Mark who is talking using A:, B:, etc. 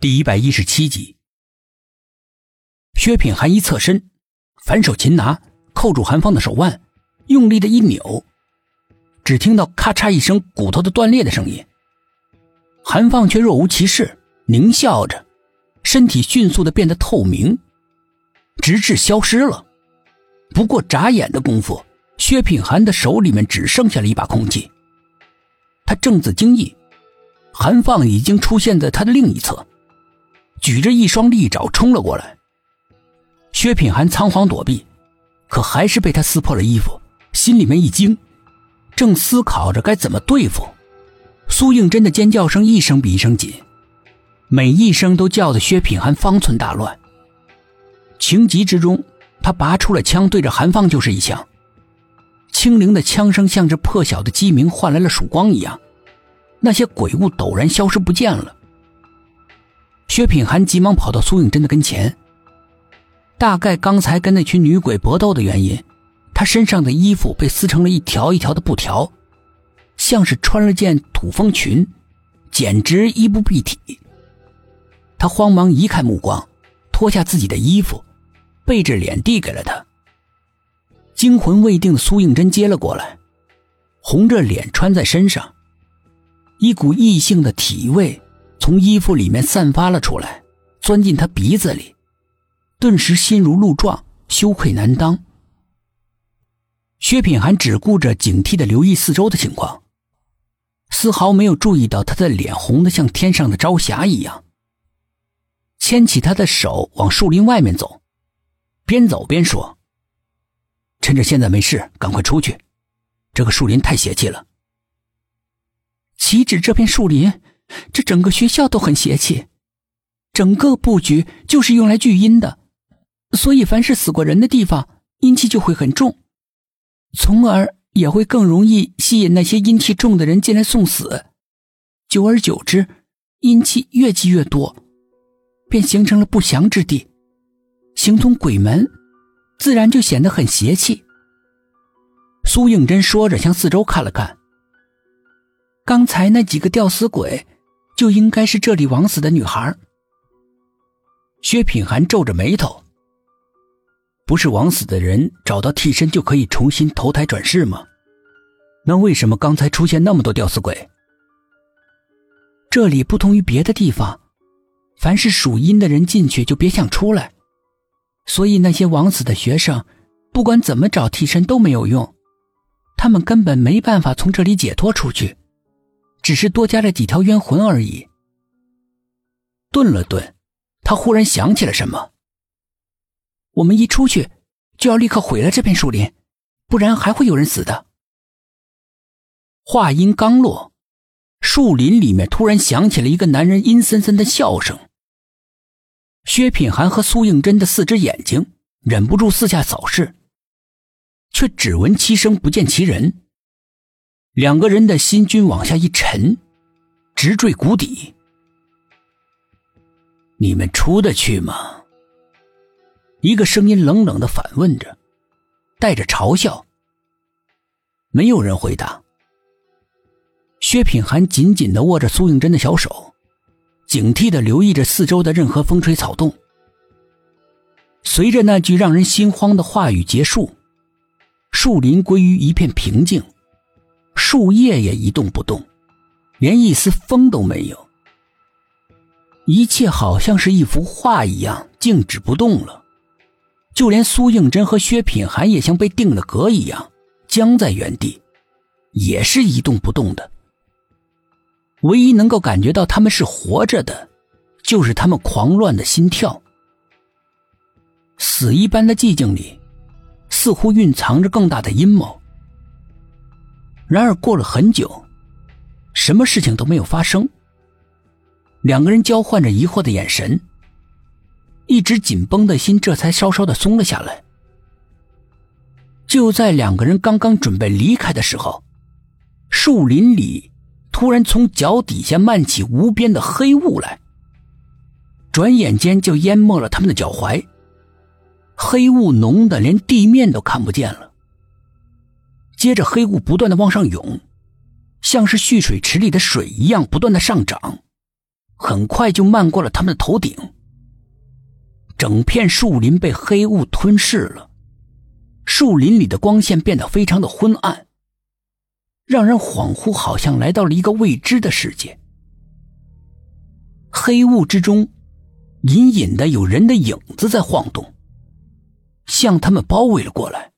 A: 第一百一十七集，薛品涵一侧身，反手擒拿，扣住韩芳的手腕，用力的一扭，只听到咔嚓一声骨头的断裂的声音。韩放却若无其事，狞笑着，身体迅速的变得透明，直至消失了。不过眨眼的功夫，薛品涵的手里面只剩下了一把空气。他正自惊异，韩放已经出现在他的另一侧。举着一双利爪冲了过来，薛品涵仓皇躲避，可还是被他撕破了衣服，心里面一惊，正思考着该怎么对付。苏应真的尖叫声一声比一声紧，每一声都叫得薛品涵方寸大乱。情急之中，他拔出了枪，对着韩放就是一枪。清灵的枪声像是破晓的鸡鸣换来了曙光一样，那些鬼物陡然消失不见了。薛品涵急忙跑到苏应真的跟前。大概刚才跟那群女鬼搏斗的原因，他身上的衣服被撕成了一条一条的布条，像是穿了件土风裙，简直衣不蔽体。他慌忙移开目光，脱下自己的衣服，背着脸递给了他。惊魂未定的苏应真接了过来，红着脸穿在身上，一股异性的体味。从衣服里面散发了出来，钻进他鼻子里，顿时心如鹿撞，羞愧难当。薛品涵只顾着警惕的留意四周的情况，丝毫没有注意到他的脸红的像天上的朝霞一样。牵起他的手往树林外面走，边走边说：“趁着现在没事，赶快出去，这个树林太邪气了。”
B: 岂止这片树林？这整个学校都很邪气，整个布局就是用来聚阴的，所以凡是死过人的地方，阴气就会很重，从而也会更容易吸引那些阴气重的人进来送死。久而久之，阴气越积越多，便形成了不祥之地，形同鬼门，自然就显得很邪气。
A: 苏应真说着，向四周看了看，
B: 刚才那几个吊死鬼。就应该是这里枉死的女孩。
A: 薛品涵皱着眉头。不是枉死的人找到替身就可以重新投胎转世吗？那为什么刚才出现那么多吊死鬼？
B: 这里不同于别的地方，凡是属阴的人进去就别想出来，所以那些枉死的学生，不管怎么找替身都没有用，他们根本没办法从这里解脱出去。只是多加了几条冤魂而已。
A: 顿了顿，他忽然想起了什么。
B: 我们一出去，就要立刻毁了这片树林，不然还会有人死的。
A: 话音刚落，树林里面突然响起了一个男人阴森森的笑声。薛品涵和苏应真的四只眼睛忍不住四下扫视，却只闻其声不见其人。两个人的心均往下一沉，直坠谷底。你们出得去吗？一个声音冷冷的反问着，带着嘲笑。没有人回答。薛品涵紧紧的握着苏应真的小手，警惕的留意着四周的任何风吹草动。随着那句让人心慌的话语结束，树林归于一片平静。树叶也一动不动，连一丝风都没有。一切好像是一幅画一样静止不动了，就连苏应真和薛品涵也像被定了格一样僵在原地，也是一动不动的。唯一能够感觉到他们是活着的，就是他们狂乱的心跳。死一般的寂静里，似乎蕴藏着更大的阴谋。然而过了很久，什么事情都没有发生。两个人交换着疑惑的眼神，一直紧绷的心这才稍稍的松了下来。就在两个人刚刚准备离开的时候，树林里突然从脚底下漫起无边的黑雾来，转眼间就淹没了他们的脚踝。黑雾浓的连地面都看不见了。接着，黑雾不断的往上涌，像是蓄水池里的水一样不断的上涨，很快就漫过了他们的头顶。整片树林被黑雾吞噬了，树林里的光线变得非常的昏暗，让人恍惚，好像来到了一个未知的世界。黑雾之中，隐隐的有人的影子在晃动，向他们包围了过来。